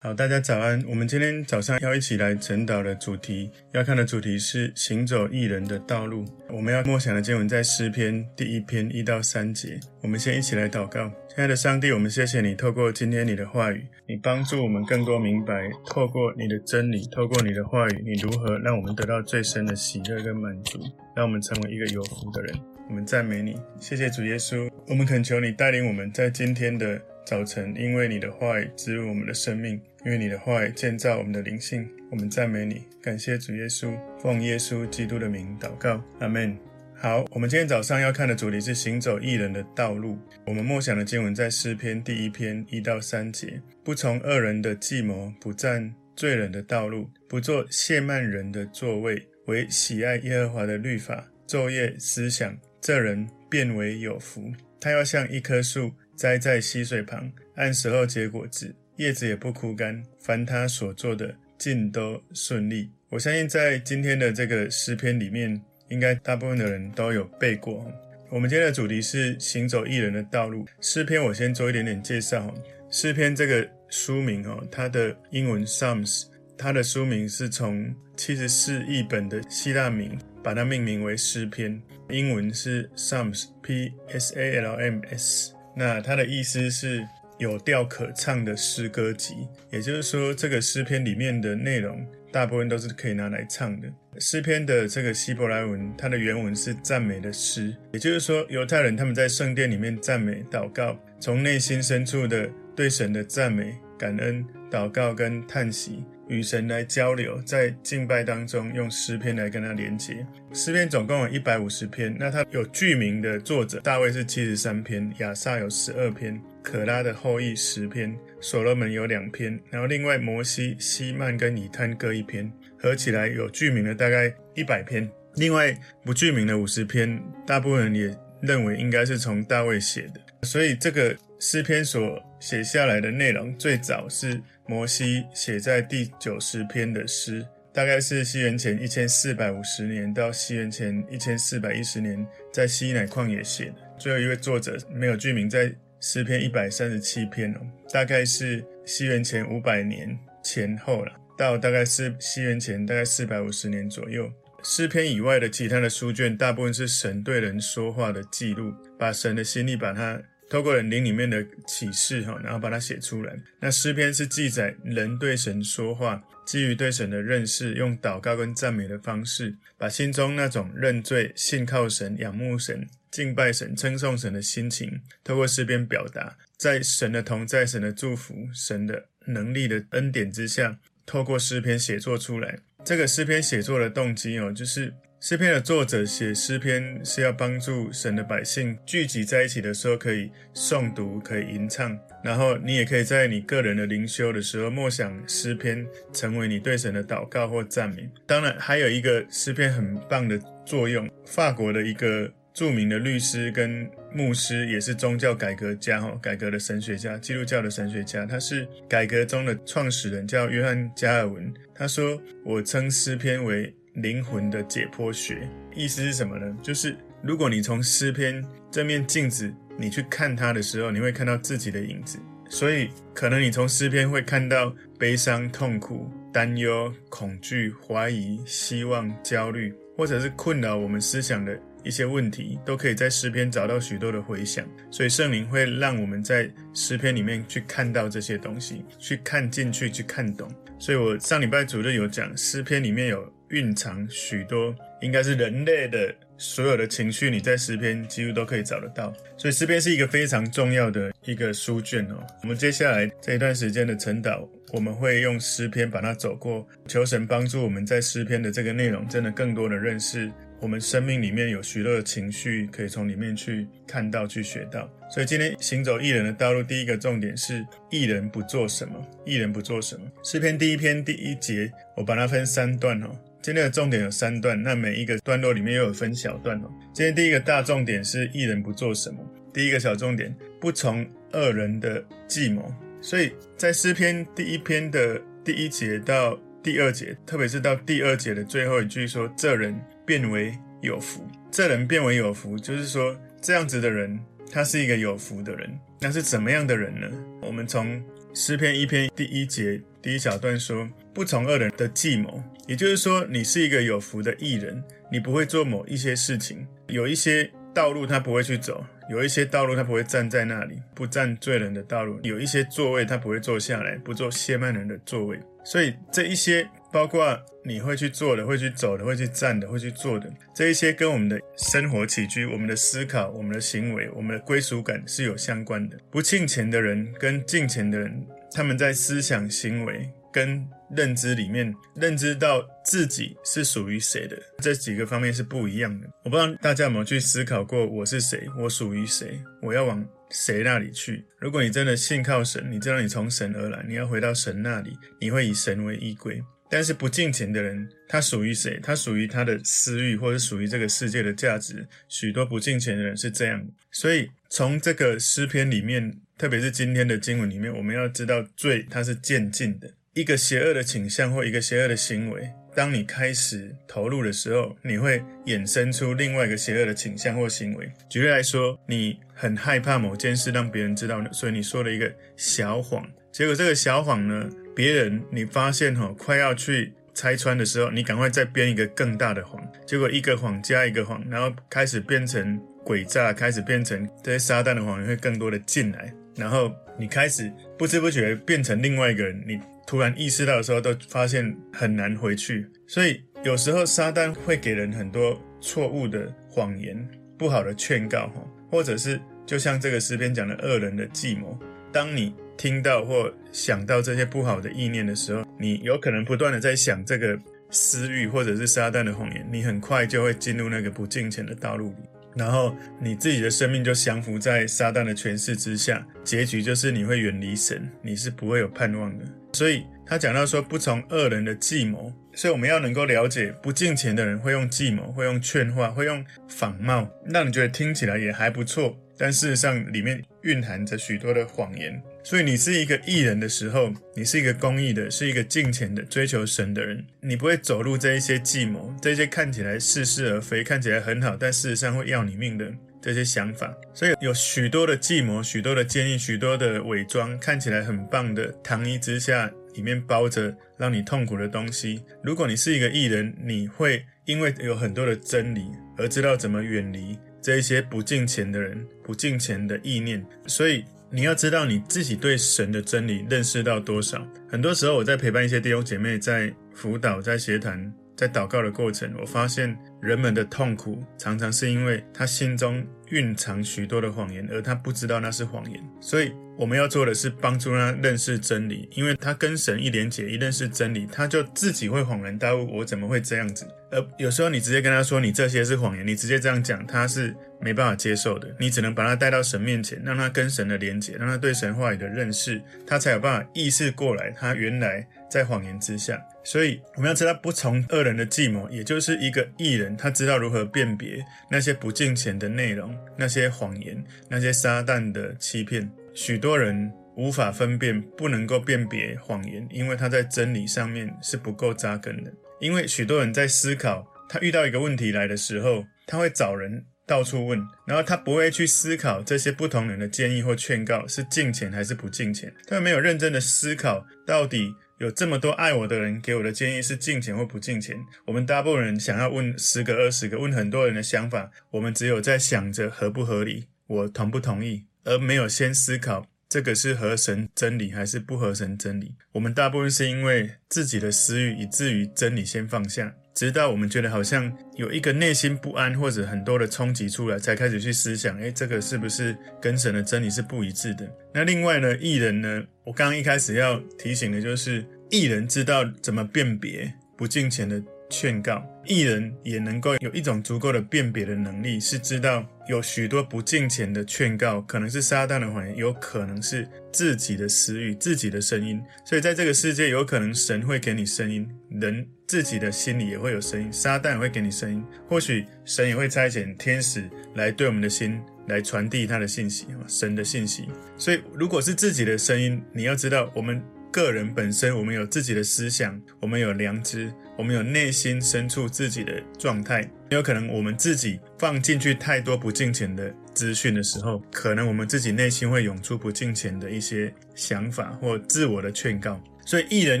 好，大家早安。我们今天早上要一起来晨祷的主题，要看的主题是行走艺人的道路。我们要默想的经文在诗篇第一篇一到三节。我们先一起来祷告。亲爱的上帝，我们谢谢你，透过今天你的话语，你帮助我们更多明白，透过你的真理，透过你的话语，你如何让我们得到最深的喜乐跟满足，让我们成为一个有福的人。我们赞美你，谢谢主耶稣。我们恳求你带领我们在今天的早晨，因为你的话语滋润我们的生命。因为你的话语建造我们的灵性，我们赞美你，感谢主耶稣，奉耶稣基督的名祷告，阿门。好，我们今天早上要看的主题是行走义人的道路。我们默想的经文在诗篇第一篇一到三节：不从恶人的计谋，不站罪人的道路，不做亵慢人的座位，惟喜爱耶和华的律法，昼夜思想，这人便为有福。他要像一棵树栽在溪水旁，按时候结果子。叶子也不枯干，凡他所做的尽都顺利。我相信在今天的这个诗篇里面，应该大部分的人都有背过。我们今天的主题是行走义人的道路。诗篇我先做一点点介绍。诗篇这个书名哦，它的英文 Psalms，它的书名是从七十四译本的希腊名把它命名为诗篇，英文是 Psalms，P S A L M S。那它的意思是。有调可唱的诗歌集，也就是说，这个诗篇里面的内容大部分都是可以拿来唱的。诗篇的这个希伯来文，它的原文是赞美的诗，也就是说，犹太人他们在圣殿里面赞美、祷告，从内心深处的对神的赞美、感恩、祷告跟叹息，与神来交流，在敬拜当中用诗篇来跟他连接。诗篇总共有一百五十篇，那它有句名的作者，大卫是七十三篇，亚萨有十二篇。可拉的后裔十篇，所罗门有两篇，然后另外摩西、希曼跟以探各一篇，合起来有剧名的大概一百篇。另外不句名的五十篇，大部分人也认为应该是从大卫写的。所以这个诗篇所写下来的内容，最早是摩西写在第九十篇的诗，大概是西元前一千四百五十年到西元前一千四百一十年，在西乃旷野写的。最后一位作者没有具名在。诗篇一百三十七篇哦，大概是西元前五百年前后了，到大概是西元前大概四百五十年左右。诗篇以外的其他的书卷，大部分是神对人说话的记录，把神的心意，把它透过人灵里面的启示哈，然后把它写出来。那诗篇是记载人对神说话，基于对神的认识，用祷告跟赞美的方式，把心中那种认罪、信靠神、仰慕神。敬拜神、称颂神的心情，透过诗篇表达，在神的同在、神的祝福、神的能力的恩典之下，透过诗篇写作出来。这个诗篇写作的动机哦，就是诗篇的作者写诗篇是要帮助神的百姓聚集在一起的时候，可以诵读、可以吟唱。然后你也可以在你个人的灵修的时候，默想诗篇，成为你对神的祷告或赞美。当然，还有一个诗篇很棒的作用，法国的一个。著名的律师跟牧师，也是宗教改革家，哈，改革的神学家，基督教的神学家，他是改革中的创始人，叫约翰加尔文。他说：“我称诗篇为灵魂的解剖学。”意思是什么呢？就是如果你从诗篇这面镜子，你去看它的时候，你会看到自己的影子。所以，可能你从诗篇会看到悲伤、痛苦、担忧、恐惧、怀疑、希望、焦虑，或者是困扰我们思想的。一些问题都可以在诗篇找到许多的回响，所以圣灵会让我们在诗篇里面去看到这些东西，去看进去，去看懂。所以我上礼拜主日有讲，诗篇里面有蕴藏许多，应该是人类的所有的情绪，你在诗篇几乎都可以找得到。所以诗篇是一个非常重要的一个书卷哦。我们接下来这一段时间的晨祷，我们会用诗篇把它走过，求神帮助我们在诗篇的这个内容，真的更多的认识。我们生命里面有许多的情绪，可以从里面去看到、去学到。所以今天行走义人的道路，第一个重点是义人不做什么？义人不做什么？诗篇第一篇第一节，我把它分三段哦。今天的重点有三段，那每一个段落里面又有分小段哦。今天第一个大重点是一人不做什么？第一个小重点，不从恶人的计谋。所以在诗篇第一篇的第一节到第二节，特别是到第二节的最后一句说：“这人。”变为有福，这人变为有福，就是说，这样子的人，他是一个有福的人。那是怎么样的人呢？我们从诗篇一篇第一节第一小段说：“不从恶人的计谋。”也就是说，你是一个有福的艺人，你不会做某一些事情，有一些道路他不会去走，有一些道路他不会站在那里，不站罪人的道路，有一些座位他不会坐下来，不坐亵慢人的座位。所以这一些。包括你会去做的、会去走的、会去站的、会去做的这一些，跟我们的生活起居、我们的思考、我们的行为、我们的归属感是有相关的。不敬钱的人跟敬钱的人，他们在思想、行为跟认知里面，认知到自己是属于谁的这几个方面是不一样的。我不知道大家有没有去思考过，我是谁？我属于谁？我要往谁那里去？如果你真的信靠神，你知道你从神而来，你要回到神那里，你会以神为依归。但是不敬虔的人，他属于谁？他属于他的私欲，或者属于这个世界的价值。许多不敬虔的人是这样。所以从这个诗篇里面，特别是今天的经文里面，我们要知道罪它是渐进的。一个邪恶的倾向或一个邪恶的行为，当你开始投入的时候，你会衍生出另外一个邪恶的倾向或行为。举例来说，你很害怕某件事让别人知道，所以你说了一个小谎。结果这个小谎呢，别人你发现哈，快要去拆穿的时候，你赶快再编一个更大的谎，结果一个谎加一个谎，然后开始变成诡诈，开始变成这些撒旦的谎言会更多的进来，然后你开始不知不觉变成另外一个人，你突然意识到的时候，都发现很难回去。所以有时候撒旦会给人很多错误的谎言，不好的劝告哈，或者是就像这个诗篇讲的恶人的计谋，当你。听到或想到这些不好的意念的时候，你有可能不断的在想这个私欲或者是撒旦的谎言，你很快就会进入那个不敬虔的道路里，然后你自己的生命就降服在撒旦的权势之下，结局就是你会远离神，你是不会有盼望的。所以他讲到说不从恶人的计谋，所以我们要能够了解不敬虔的人会用计谋，会用劝话，会用仿冒，让你觉得听起来也还不错，但事实上里面蕴含着许多的谎言。所以你是一个艺人的时候，你是一个公益的，是一个敬虔的，追求神的人，你不会走入这一些计谋，这些看起来似是而非，看起来很好，但事实上会要你命的这些想法。所以有许多的计谋，许多的建议，许多的伪装，看起来很棒的糖衣之下，里面包着让你痛苦的东西。如果你是一个艺人，你会因为有很多的真理而知道怎么远离这一些不敬虔的人，不敬虔的意念。所以。你要知道你自己对神的真理认识到多少。很多时候，我在陪伴一些弟兄姐妹，在辅导、在协谈、在祷告的过程，我发现人们的痛苦常常是因为他心中蕴藏许多的谎言，而他不知道那是谎言。所以，我们要做的是帮助他认识真理，因为他跟神一连结，一认识真理，他就自己会恍然大悟：我怎么会这样子？而有时候，你直接跟他说你这些是谎言，你直接这样讲，他是。没办法接受的，你只能把他带到神面前，让他跟神的连结，让他对神话语的认识，他才有办法意识过来，他原来在谎言之下。所以我们要知道，不从恶人的计谋，也就是一个义人，他知道如何辨别那些不敬虔的内容，那些谎言，那些撒旦的欺骗。许多人无法分辨，不能够辨别谎言，因为他在真理上面是不够扎根的。因为许多人在思考，他遇到一个问题来的时候，他会找人。到处问，然后他不会去思考这些不同人的建议或劝告是敬虔还是不敬虔，他没有认真的思考到底有这么多爱我的人给我的建议是进钱或不进钱。我们大部分人想要问十个二十个，问很多人的想法，我们只有在想着合不合理，我同不同意，而没有先思考这个是合神真理还是不合神真理。我们大部分是因为自己的私欲，以至于真理先放下。直到我们觉得好像有一个内心不安或者很多的冲击出来，才开始去思想，诶，这个是不是跟神的真理是不一致的？那另外呢，义人呢，我刚刚一开始要提醒的就是，义人知道怎么辨别不敬虔的劝告，义人也能够有一种足够的辨别的能力，是知道有许多不敬虔的劝告，可能是撒旦的谎言，有可能是自己的私欲、自己的声音。所以在这个世界，有可能神会给你声音，人自己的心里也会有声音，撒旦也会给你声音。或许神也会差遣天使来对我们的心来传递他的信息，神的信息。所以如果是自己的声音，你要知道我们。个人本身，我们有自己的思想，我们有良知，我们有内心深处自己的状态。有可能我们自己放进去太多不敬虔的资讯的时候，可能我们自己内心会涌出不敬虔的一些想法或自我的劝告。所以艺人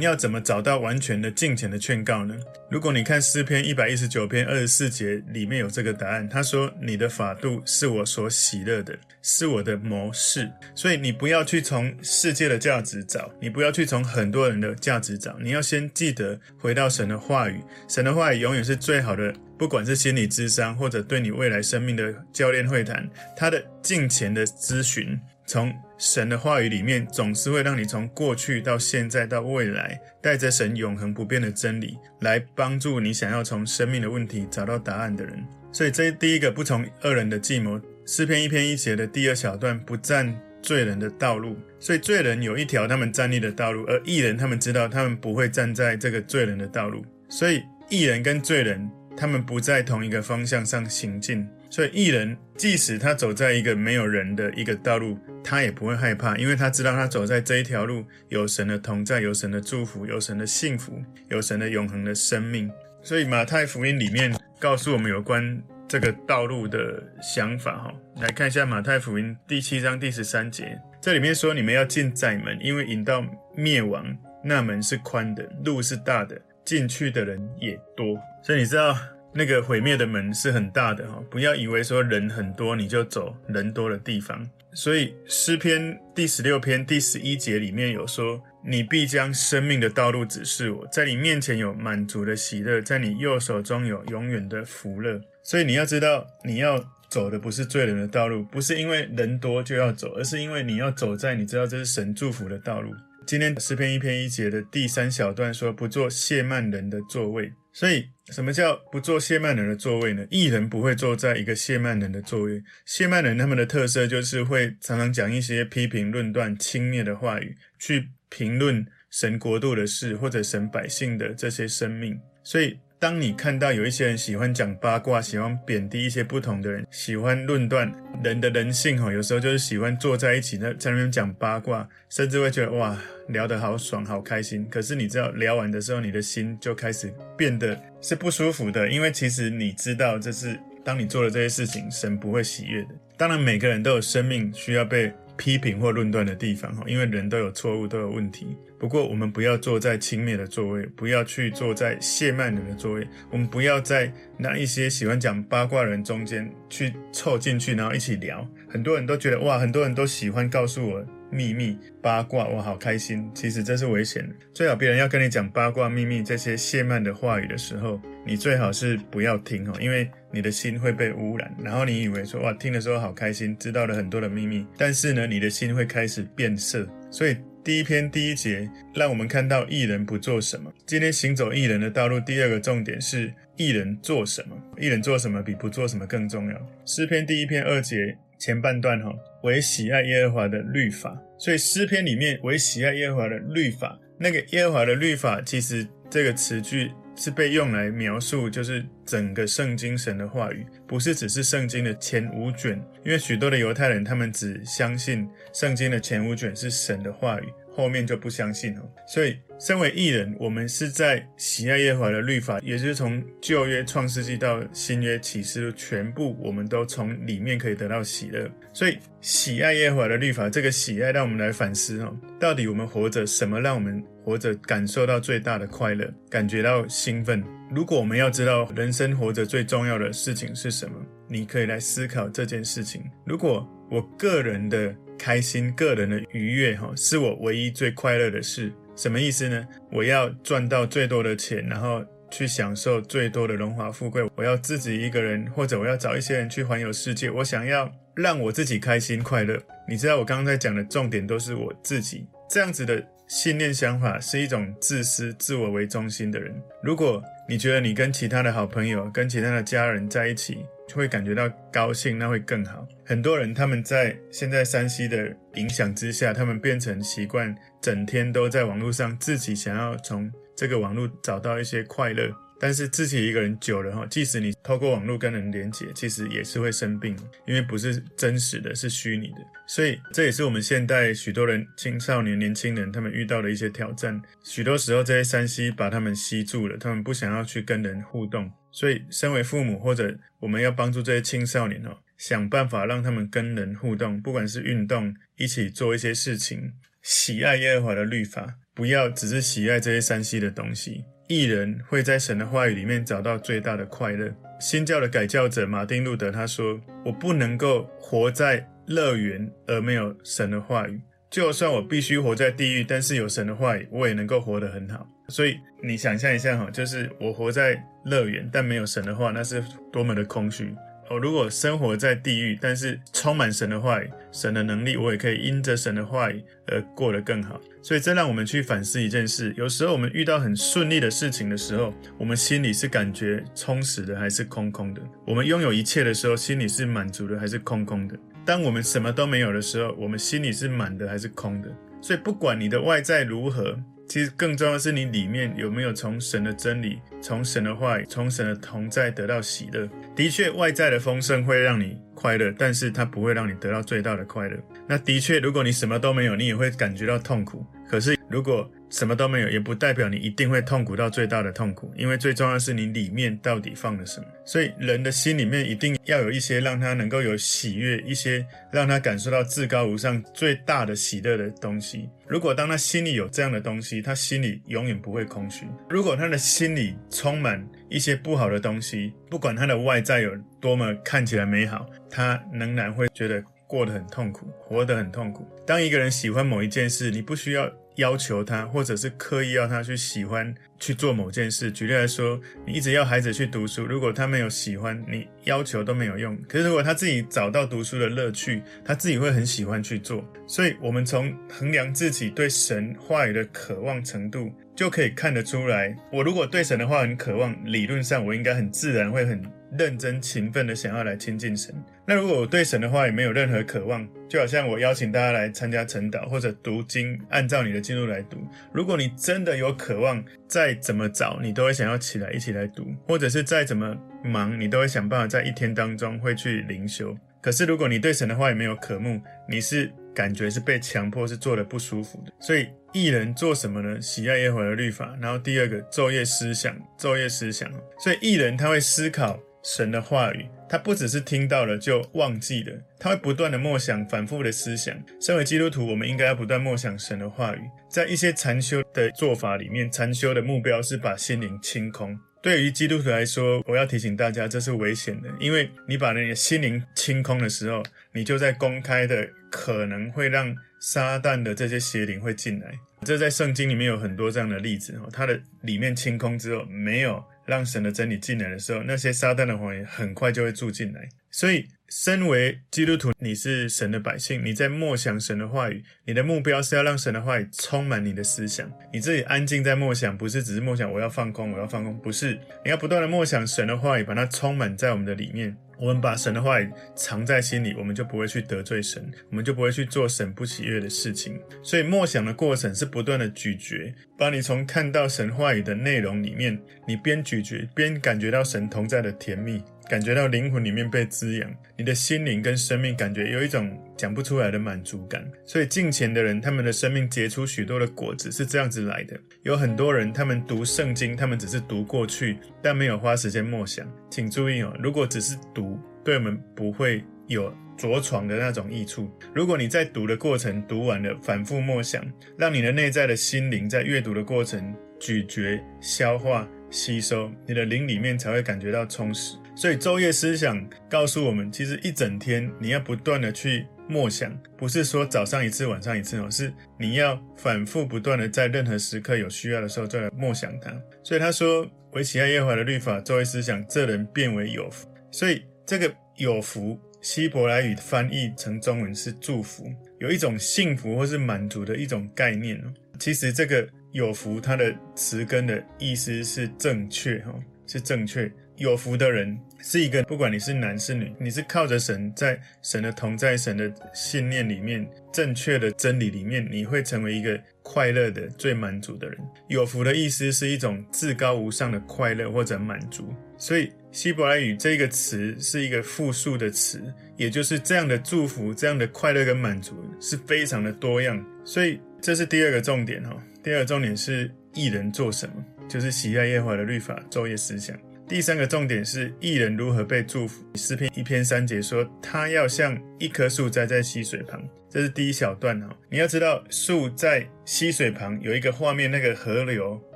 要怎么找到完全的敬虔的劝告呢？如果你看诗篇一百一十九篇二十四节里面有这个答案，他说：“你的法度是我所喜乐的，是我的谋士。”所以你不要去从世界的价值找，你不要去从很多人的价值找，你要先记得回到神的话语。神的话语永远是最好的，不管是心理咨商或者对你未来生命的教练会谈，他的敬虔的咨询。从神的话语里面，总是会让你从过去到现在到未来，带着神永恒不变的真理，来帮助你想要从生命的问题找到答案的人。所以，这第一个不从恶人的计谋，诗篇一篇一节的第二小段，不站罪人的道路。所以，罪人有一条他们站立的道路，而义人他们知道他们不会站在这个罪人的道路。所以，义人跟罪人他们不在同一个方向上行进。所以，义人即使他走在一个没有人的一个道路，他也不会害怕，因为他知道他走在这一条路有神的同在，有神的祝福，有神的幸福，有神的永恒的生命。所以，马太福音里面告诉我们有关这个道路的想法。哈，来看一下马太福音第七章第十三节，这里面说：“你们要进窄门，因为引到灭亡那门是宽的，路是大的，进去的人也多。”所以你知道。那个毁灭的门是很大的哈，不要以为说人很多你就走人多的地方。所以诗篇第十六篇第十一节里面有说：“你必将生命的道路指示我，在你面前有满足的喜乐，在你右手中有永远的福乐。”所以你要知道，你要走的不是罪人的道路，不是因为人多就要走，而是因为你要走在你知道这是神祝福的道路。今天诗篇一篇一节的第三小段说：“不做谢曼人的座位。”所以，什么叫不做谢曼人的座位呢？艺人不会坐在一个谢曼人的座位。谢曼人他们的特色就是会常常讲一些批评、论断、轻蔑的话语，去评论神国度的事或者神百姓的这些生命。所以，当你看到有一些人喜欢讲八卦，喜欢贬低一些不同的人，喜欢论断人的人性，哈，有时候就是喜欢坐在一起，在在那边讲八卦，甚至会觉得哇，聊得好爽，好开心。可是你知道，聊完的时候，你的心就开始变得是不舒服的，因为其实你知道，这是当你做了这些事情，神不会喜悦的。当然，每个人都有生命需要被批评或论断的地方，哈，因为人都有错误，都有问题。不过，我们不要坐在轻蔑的座位，不要去坐在亵慢人的座位。我们不要在那一些喜欢讲八卦人中间去凑进去，然后一起聊。很多人都觉得哇，很多人都喜欢告诉我秘密八卦，我，好开心。其实这是危险的。最好别人要跟你讲八卦、秘密这些亵慢的话语的时候，你最好是不要听哦，因为你的心会被污染。然后你以为说哇，听的时候好开心，知道了很多的秘密，但是呢，你的心会开始变色。所以。第一篇第一节，让我们看到艺人不做什么。今天行走艺人的道路，第二个重点是艺人做什么。艺人做什么比不做什么更重要。诗篇第一篇二节前半段哈，为喜爱耶和华的律法。所以诗篇里面为喜爱耶和华的律法，那个耶和华的律法，其实这个词句。是被用来描述，就是整个圣经神的话语，不是只是圣经的前五卷，因为许多的犹太人他们只相信圣经的前五卷是神的话语，后面就不相信哦。所以，身为艺人，我们是在喜爱耶和华的律法，也就是从旧约创世纪到新约启示录，全部我们都从里面可以得到喜乐。所以，喜爱耶和华的律法，这个喜爱让我们来反思哦，到底我们活着什么让我们活着感受到最大的快乐，感觉到兴奋。如果我们要知道人生活着最重要的事情是什么，你可以来思考这件事情。如果我个人的开心、个人的愉悦，哈，是我唯一最快乐的事，什么意思呢？我要赚到最多的钱，然后去享受最多的荣华富贵。我要自己一个人，或者我要找一些人去环游世界。我想要让我自己开心快乐。你知道我刚刚在讲的重点都是我自己这样子的。信念想法是一种自私、自我为中心的人。如果你觉得你跟其他的好朋友、跟其他的家人在一起，就会感觉到高兴，那会更好。很多人他们在现在山西的影响之下，他们变成习惯，整天都在网络上，自己想要从这个网络找到一些快乐。但是自己一个人久了哈，即使你透过网络跟人连接，其实也是会生病，因为不是真实的，是虚拟的。所以这也是我们现代许多人、青少年、年轻人他们遇到的一些挑战。许多时候这些 3C 把他们吸住了，他们不想要去跟人互动。所以，身为父母或者我们要帮助这些青少年哦，想办法让他们跟人互动，不管是运动，一起做一些事情，喜爱耶和华的律法，不要只是喜爱这些山西的东西。艺人会在神的话语里面找到最大的快乐。新教的改教者马丁路德他说：“我不能够活在乐园而没有神的话语，就算我必须活在地狱，但是有神的话语，我也能够活得很好。”所以你想象一下哈，就是我活在乐园，但没有神的话，那是多么的空虚。我如果生活在地狱，但是充满神的话、神的能力，我也可以因着神的话而过得更好。所以这让我们去反思一件事：有时候我们遇到很顺利的事情的时候，我们心里是感觉充实的，还是空空的？我们拥有一切的时候，心里是满足的，还是空空的？当我们什么都没有的时候，我们心里是满的，还是空的？所以不管你的外在如何。其实更重要的是，你里面有没有从神的真理、从神的话语、从神的同在得到喜乐？的确，外在的丰盛会让你快乐，但是它不会让你得到最大的快乐。那的确，如果你什么都没有，你也会感觉到痛苦。可是，如果什么都没有，也不代表你一定会痛苦到最大的痛苦，因为最重要是你里面到底放了什么。所以，人的心里面一定要有一些让他能够有喜悦，一些让他感受到至高无上最大的喜乐的东西。如果当他心里有这样的东西，他心里永远不会空虚。如果他的心里充满一些不好的东西，不管他的外在有多么看起来美好，他仍然会觉得过得很痛苦，活得很痛苦。当一个人喜欢某一件事，你不需要。要求他，或者是刻意要他去喜欢去做某件事。举例来说，你一直要孩子去读书，如果他没有喜欢，你要求都没有用。可是如果他自己找到读书的乐趣，他自己会很喜欢去做。所以，我们从衡量自己对神话语的渴望程度，就可以看得出来。我如果对神的话很渴望，理论上我应该很自然会很认真勤奋的想要来亲近神。那如果我对神的话也没有任何渴望，就好像我邀请大家来参加晨祷或者读经，按照你的进度来读。如果你真的有渴望，再怎么早你都会想要起来一起来读，或者是再怎么忙，你都会想办法在一天当中会去灵修。可是如果你对神的话也没有渴慕，你是感觉是被强迫，是做的不舒服的。所以义人做什么呢？喜爱耶和华的律法。然后第二个，昼夜思想，昼夜思想。所以义人他会思考。神的话语，他不只是听到了就忘记了，他会不断的默想，反复的思想。身为基督徒，我们应该要不断默想神的话语。在一些禅修的做法里面，禅修的目标是把心灵清空。对于基督徒来说，我要提醒大家，这是危险的，因为你把你的心灵清空的时候，你就在公开的可能会让撒旦的这些邪灵会进来。这在圣经里面有很多这样的例子哦，它的里面清空之后没有。让神的真理进来的时候，那些撒旦的谎言很快就会住进来。所以，身为基督徒，你是神的百姓，你在默想神的话语，你的目标是要让神的话语充满你的思想。你自己安静在默想，不是只是默想我要放空，我要放空，不是，你要不断的默想神的话语，把它充满在我们的里面。我们把神的话语藏在心里，我们就不会去得罪神，我们就不会去做神不喜悦的事情。所以默想的过程是不断的咀嚼，把你从看到神话语的内容里面，你边咀嚼边感觉到神同在的甜蜜。感觉到灵魂里面被滋养，你的心灵跟生命感觉有一种讲不出来的满足感。所以敬虔的人，他们的生命结出许多的果子，是这样子来的。有很多人，他们读圣经，他们只是读过去，但没有花时间默想。请注意哦，如果只是读，对我们不会有着床的那种益处。如果你在读的过程读完了，反复默想，让你的内在的心灵在阅读的过程咀嚼、消化、吸收，你的灵里面才会感觉到充实。所以昼夜思想告诉我们，其实一整天你要不断的去默想，不是说早上一次晚上一次哦，是你要反复不断的在任何时刻有需要的时候再来默想它。所以他说，惟喜爱耶和华的律法，昼夜思想，这人变为有福。所以这个有福，希伯来语翻译成中文是祝福，有一种幸福或是满足的一种概念哦。其实这个有福，它的词根的意思是正确哈，是正确。有福的人是一个，不管你是男是女，你是靠着神，在神的同在、神的信念里面、正确的真理里面，你会成为一个快乐的、最满足的人。有福的意思是一种至高无上的快乐或者满足。所以希伯来语这个词是一个复数的词，也就是这样的祝福、这样的快乐跟满足是非常的多样。所以这是第二个重点哈。第二个重点是义人做什么，就是喜爱耶和华的律法，昼夜思想。第三个重点是艺人如何被祝福。诗篇一篇三节说，他要像一棵树栽在溪水旁。这是第一小段哈。你要知道，树在溪水旁有一个画面，那个河流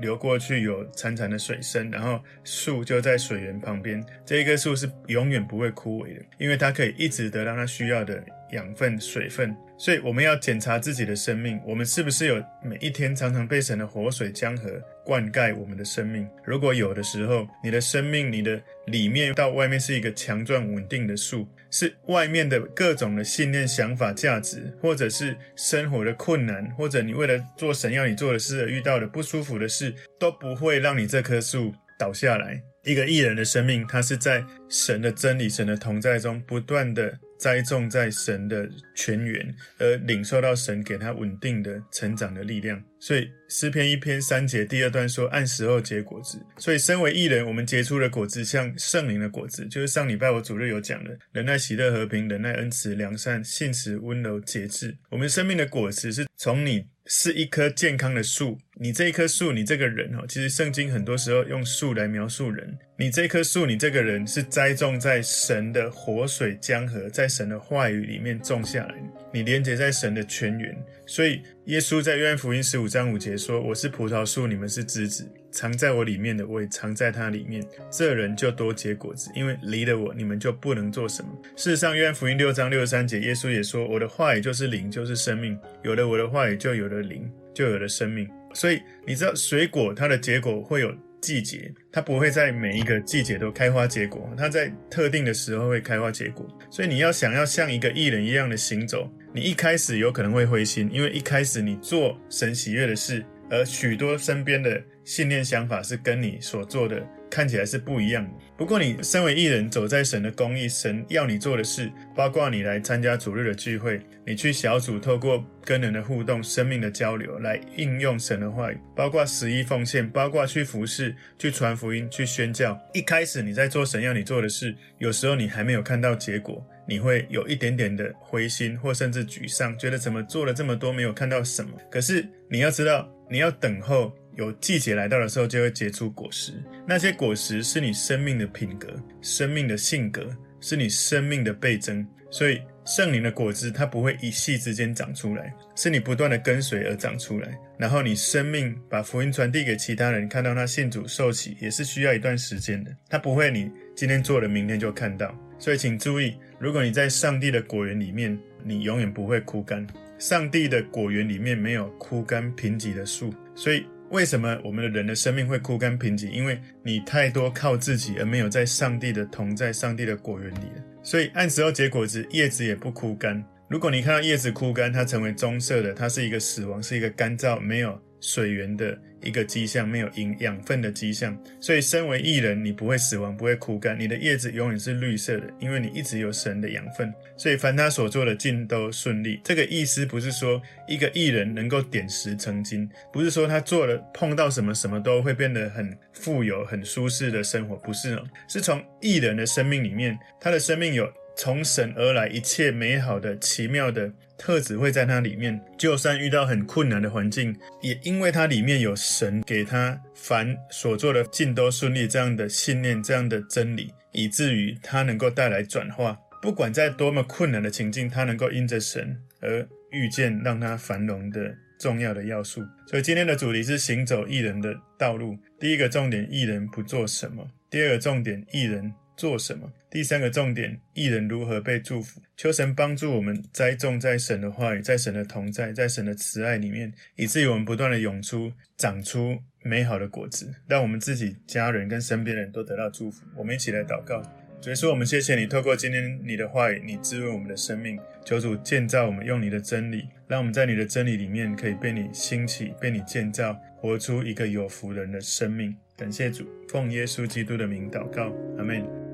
流过去有潺潺的水声，然后树就在水源旁边。这一棵树是永远不会枯萎的，因为它可以一直得到它需要的养分、水分。所以我们要检查自己的生命，我们是不是有每一天常常被神的活水江河灌溉我们的生命？如果有的时候，你的生命、你的里面到外面是一个强壮稳定的树，是外面的各种的信念、想法、价值，或者是生活的困难，或者你为了做神要你做的事而遇到的不舒服的事，都不会让你这棵树倒下来。一个艺人的生命，他是在神的真理、神的同在中不断的。栽种在神的泉源，而领受到神给他稳定的成长的力量。所以诗篇一篇三节第二段说：“按时候结果子。”所以身为艺人，我们结出的果子像圣灵的果子，就是上礼拜我主日有讲的：忍耐、喜乐、和平、忍耐、恩慈、良善、信实、温柔、节制。我们生命的果子是从你是一棵健康的树，你这一棵树，你这个人哈，其实圣经很多时候用树来描述人。你这棵树，你这个人是栽种在神的活水江河，在神的话语里面种下来，你连接在神的泉源。所以耶稣在约翰福音十五章五节说：“我是葡萄树，你们是枝子，藏在我里面的，我也藏在他里面。这人就多结果子，因为离了我，你们就不能做什么。”事实上，约翰福音六章六十三节，耶稣也说：“我的话语就是灵，就是生命。有了我的话语，就有了灵，就有了生命。”所以你知道，水果它的结果会有。季节，它不会在每一个季节都开花结果，它在特定的时候会开花结果。所以你要想要像一个艺人一样的行走，你一开始有可能会灰心，因为一开始你做神喜悦的事，而许多身边的信念想法是跟你所做的。看起来是不一样的。不过，你身为义人，走在神的公义，神要你做的事，包括你来参加主日的聚会，你去小组，透过跟人的互动、生命的交流，来应用神的话语，包括十一奉献，包括去服侍、去传福音、去宣教。一开始你在做神要你做的事，有时候你还没有看到结果，你会有一点点的灰心，或甚至沮丧，觉得怎么做了这么多，没有看到什么。可是你要知道，你要等候。有季节来到的时候，就会结出果实。那些果实是你生命的品格、生命的性格，是你生命的倍增。所以圣灵的果子，它不会一夕之间长出来，是你不断的跟随而长出来。然后你生命把福音传递给其他人，看到他信主受洗，也是需要一段时间的。它不会你今天做了，明天就看到。所以请注意，如果你在上帝的果园里面，你永远不会枯干。上帝的果园里面没有枯干贫瘠的树，所以。为什么我们的人的生命会枯干贫瘠？因为你太多靠自己，而没有在上帝的同在、上帝的果园里。所以按时候结果子，叶子也不枯干。如果你看到叶子枯干，它成为棕色的，它是一个死亡，是一个干燥，没有水源的。一个迹象，没有营养分的迹象，所以身为义人，你不会死亡，不会枯干，你的叶子永远是绿色的，因为你一直有神的养分。所以凡他所做的尽都顺利。这个意思不是说一个义人能够点石成金，不是说他做了碰到什么什么都会变得很富有、很舒适的生活，不是哦，是从义人的生命里面，他的生命有从神而来一切美好的、奇妙的。特质会在它里面，就算遇到很困难的环境，也因为它里面有神给他凡所做的尽都顺利这样的信念、这样的真理，以至于他能够带来转化。不管在多么困难的情境，他能够因着神而遇见让他繁荣的重要的要素。所以今天的主题是行走艺人的道路。第一个重点，艺人不做什么；第二个重点，艺人。做什么？第三个重点，艺人如何被祝福？求神帮助我们栽种在神的话语，在神的同在，在神的慈爱里面，以至于我们不断的涌出、长出美好的果子，让我们自己、家人跟身边人都得到祝福。我们一起来祷告，主耶稣，我们谢谢你，透过今天你的话语，你滋润我们的生命。求主建造我们，用你的真理，让我们在你的真理里面可以被你兴起，被你建造，活出一个有福人的生命。感谢主，奉耶稣基督的名祷告，阿门。